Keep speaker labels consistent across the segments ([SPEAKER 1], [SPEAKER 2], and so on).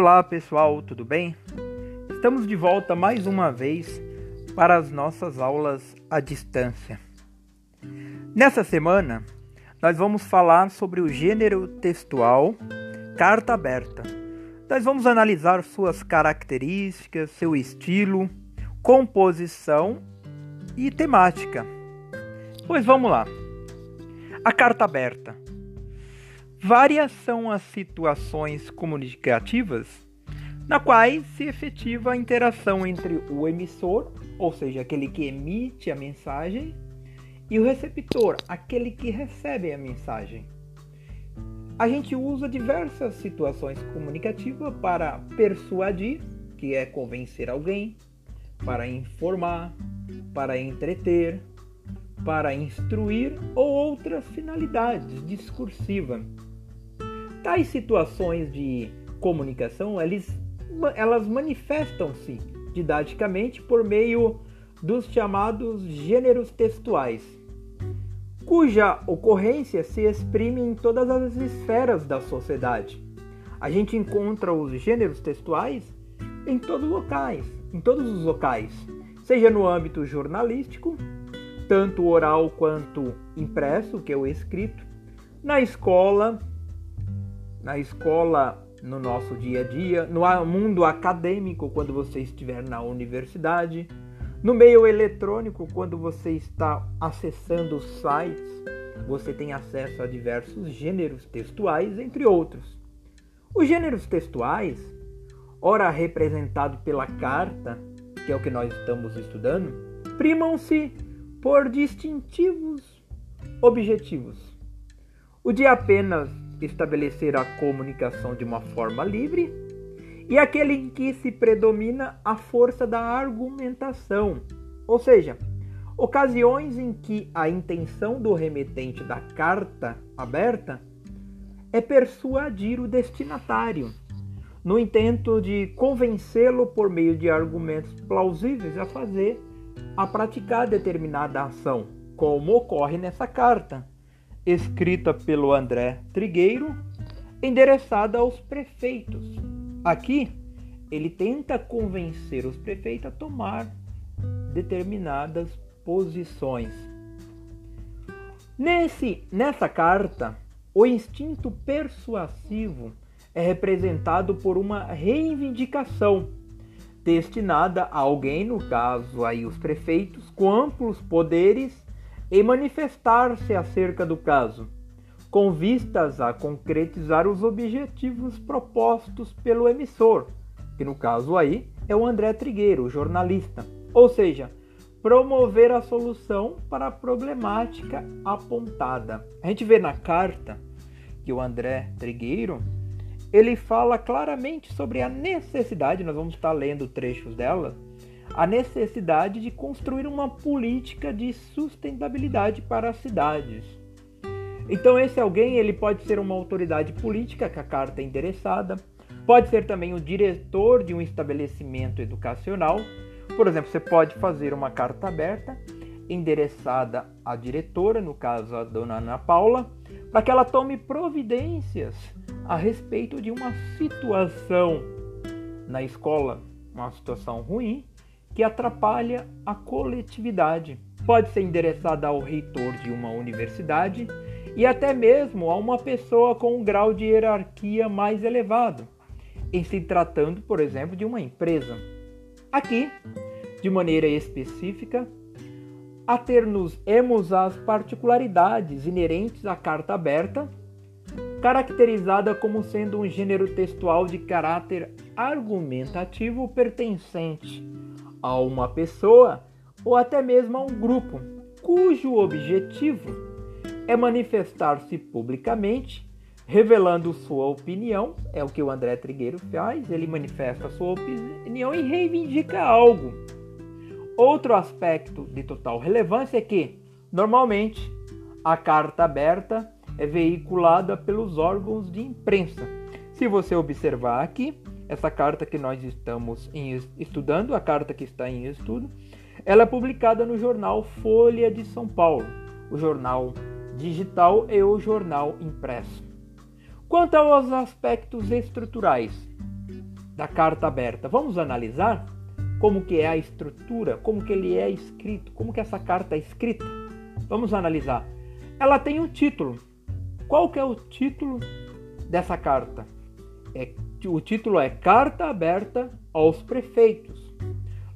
[SPEAKER 1] Olá pessoal, tudo bem? Estamos de volta mais uma vez para as nossas aulas à distância. Nessa semana, nós vamos falar sobre o gênero textual carta aberta. Nós vamos analisar suas características, seu estilo, composição e temática. Pois vamos lá. A carta aberta Várias são as situações comunicativas na quais se efetiva a interação entre o emissor, ou seja, aquele que emite a mensagem, e o receptor, aquele que recebe a mensagem. A gente usa diversas situações comunicativas para persuadir, que é convencer alguém, para informar, para entreter, para instruir ou outras finalidades discursivas. Tais situações de comunicação, eles, elas manifestam-se didaticamente por meio dos chamados gêneros textuais, cuja ocorrência se exprime em todas as esferas da sociedade. A gente encontra os gêneros textuais em todos os locais, em todos os locais, seja no âmbito jornalístico, tanto oral quanto impresso, que é o escrito, na escola, na escola, no nosso dia a dia, no mundo acadêmico, quando você estiver na universidade, no meio eletrônico, quando você está acessando sites, você tem acesso a diversos gêneros textuais, entre outros. Os gêneros textuais, ora representado pela carta, que é o que nós estamos estudando, primam-se por distintivos objetivos. O de apenas estabelecer a comunicação de uma forma livre, e aquele em que se predomina a força da argumentação, ou seja, ocasiões em que a intenção do remetente da carta aberta é persuadir o destinatário, no intento de convencê-lo por meio de argumentos plausíveis a fazer, a praticar determinada ação, como ocorre nessa carta escrita pelo André Trigueiro, endereçada aos prefeitos. Aqui, ele tenta convencer os prefeitos a tomar determinadas posições. Nesse, nessa carta, o instinto persuasivo é representado por uma reivindicação destinada a alguém, no caso aí os prefeitos, com amplos poderes e manifestar-se acerca do caso, com vistas a concretizar os objetivos propostos pelo emissor, que no caso aí é o André Trigueiro, jornalista, ou seja, promover a solução para a problemática apontada. A gente vê na carta que o André Trigueiro ele fala claramente sobre a necessidade, nós vamos estar lendo trechos dela, a necessidade de construir uma política de sustentabilidade para as cidades. Então esse alguém ele pode ser uma autoridade política que a carta é interessada, pode ser também o diretor de um estabelecimento educacional. Por exemplo, você pode fazer uma carta aberta endereçada à diretora, no caso a dona Ana Paula, para que ela tome providências a respeito de uma situação na escola, uma situação ruim, que atrapalha a coletividade. Pode ser endereçada ao reitor de uma universidade e até mesmo a uma pessoa com um grau de hierarquia mais elevado, em se tratando, por exemplo, de uma empresa. Aqui, de maneira específica, ater-nos-emos às particularidades inerentes à carta aberta, caracterizada como sendo um gênero textual de caráter argumentativo pertencente a uma pessoa ou até mesmo a um grupo, cujo objetivo é manifestar-se publicamente, revelando sua opinião, é o que o André Trigueiro faz, ele manifesta sua opinião e reivindica algo. Outro aspecto de total relevância é que, normalmente, a carta aberta é veiculada pelos órgãos de imprensa. Se você observar aqui, essa carta que nós estamos estudando, a carta que está em estudo, ela é publicada no jornal Folha de São Paulo, o jornal digital e o jornal impresso. Quanto aos aspectos estruturais, da carta aberta. Vamos analisar como que é a estrutura, como que ele é escrito, como que essa carta é escrita. Vamos analisar. Ela tem um título. Qual que é o título dessa carta? É, o título é Carta Aberta aos Prefeitos.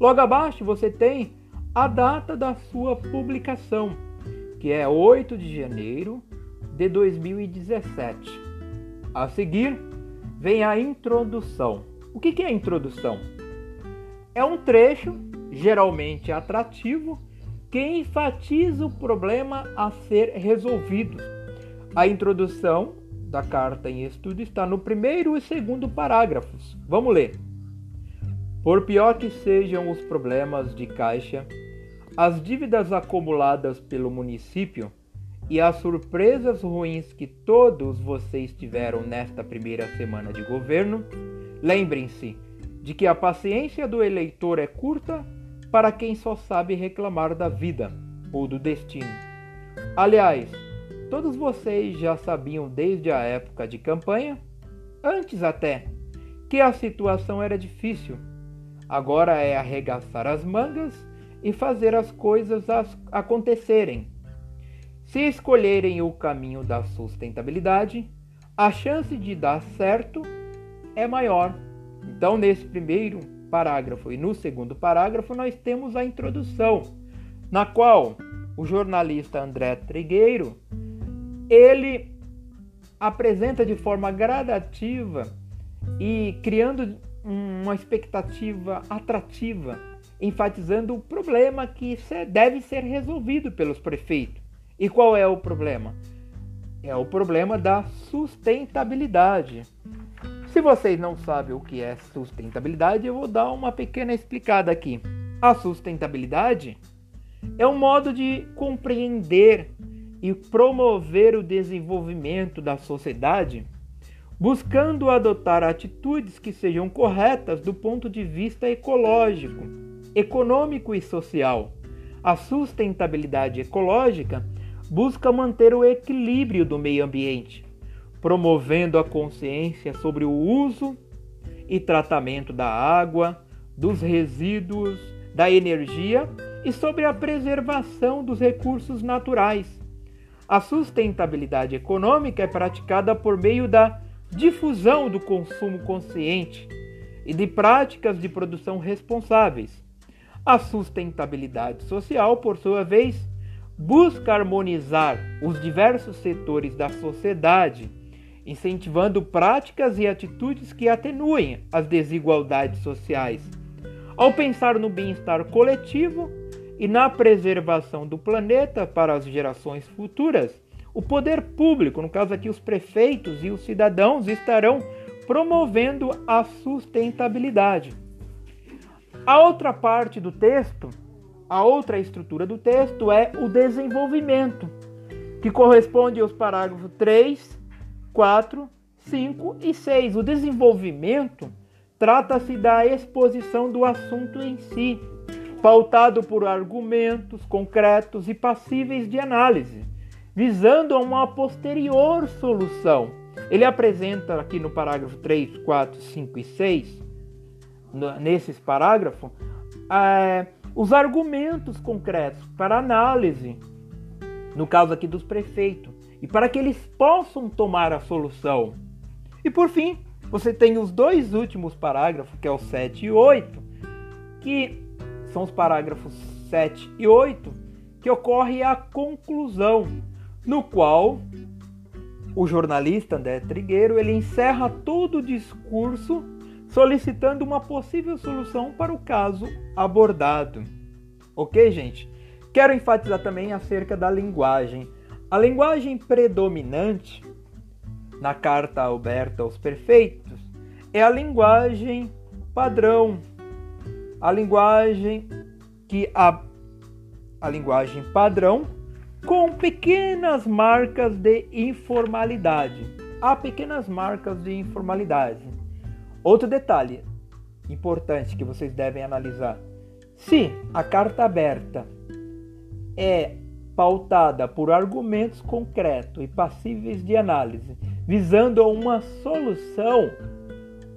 [SPEAKER 1] Logo abaixo você tem a data da sua publicação, que é 8 de janeiro de 2017. A seguir, vem a introdução. O que é a introdução? É um trecho, geralmente atrativo, que enfatiza o problema a ser resolvido. A introdução da carta em estudo está no primeiro e segundo parágrafos. Vamos ler. Por pior que sejam os problemas de caixa, as dívidas acumuladas pelo município e as surpresas ruins que todos vocês tiveram nesta primeira semana de governo, lembrem-se de que a paciência do eleitor é curta para quem só sabe reclamar da vida ou do destino. Aliás, todos vocês já sabiam desde a época de campanha, antes até, que a situação era difícil. Agora é arregaçar as mangas e fazer as coisas acontecerem. Se escolherem o caminho da sustentabilidade, a chance de dar certo é maior. Então, nesse primeiro parágrafo e no segundo parágrafo, nós temos a introdução, na qual o jornalista André Trigueiro ele apresenta de forma gradativa e criando uma expectativa atrativa enfatizando o problema que deve ser resolvido pelos prefeitos. E qual é o problema? É o problema da sustentabilidade. Se vocês não sabem o que é sustentabilidade, eu vou dar uma pequena explicada aqui. A sustentabilidade é um modo de compreender e promover o desenvolvimento da sociedade, buscando adotar atitudes que sejam corretas do ponto de vista ecológico econômico e social. A sustentabilidade ecológica busca manter o equilíbrio do meio ambiente, promovendo a consciência sobre o uso e tratamento da água, dos resíduos, da energia e sobre a preservação dos recursos naturais. A sustentabilidade econômica é praticada por meio da difusão do consumo consciente e de práticas de produção responsáveis, a sustentabilidade social, por sua vez, busca harmonizar os diversos setores da sociedade, incentivando práticas e atitudes que atenuem as desigualdades sociais. Ao pensar no bem-estar coletivo e na preservação do planeta para as gerações futuras, o poder público, no caso aqui os prefeitos e os cidadãos, estarão promovendo a sustentabilidade. A outra parte do texto, a outra estrutura do texto é o desenvolvimento, que corresponde aos parágrafos 3, 4, 5 e 6. O desenvolvimento trata-se da exposição do assunto em si, pautado por argumentos concretos e passíveis de análise, visando a uma posterior solução. Ele apresenta aqui no parágrafo 3, 4, 5 e 6 nesses parágrafos, é, os argumentos concretos para análise, no caso aqui dos prefeitos, e para que eles possam tomar a solução. E por fim, você tem os dois últimos parágrafos, que é o 7 e 8, que são os parágrafos 7 e 8, que ocorre a conclusão, no qual o jornalista André Trigueiro ele encerra todo o discurso solicitando uma possível solução para o caso abordado. Ok, gente? Quero enfatizar também acerca da linguagem. A linguagem predominante na carta aberta aos perfeitos é a linguagem padrão, a linguagem que a, a linguagem padrão com pequenas marcas de informalidade. Há pequenas marcas de informalidade. Outro detalhe importante que vocês devem analisar: se a carta aberta é pautada por argumentos concretos e passíveis de análise, visando uma solução,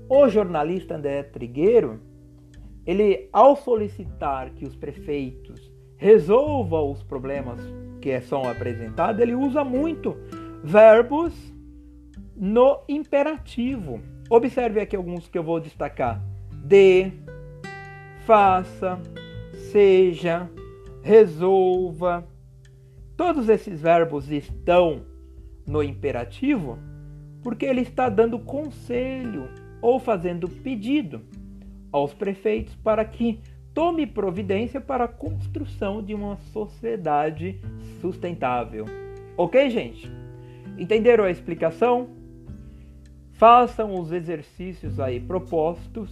[SPEAKER 1] O jornalista André Trigueiro, ele ao solicitar que os prefeitos resolvam os problemas que são apresentados, ele usa muito verbos no imperativo. Observe aqui alguns que eu vou destacar: de, faça, seja, resolva. Todos esses verbos estão no imperativo porque ele está dando conselho ou fazendo pedido aos prefeitos para que tome providência para a construção de uma sociedade sustentável. Ok, gente? Entenderam a explicação? Façam os exercícios aí propostos.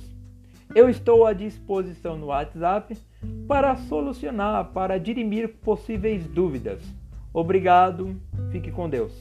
[SPEAKER 1] Eu estou à disposição no WhatsApp para solucionar, para dirimir possíveis dúvidas. Obrigado, fique com Deus.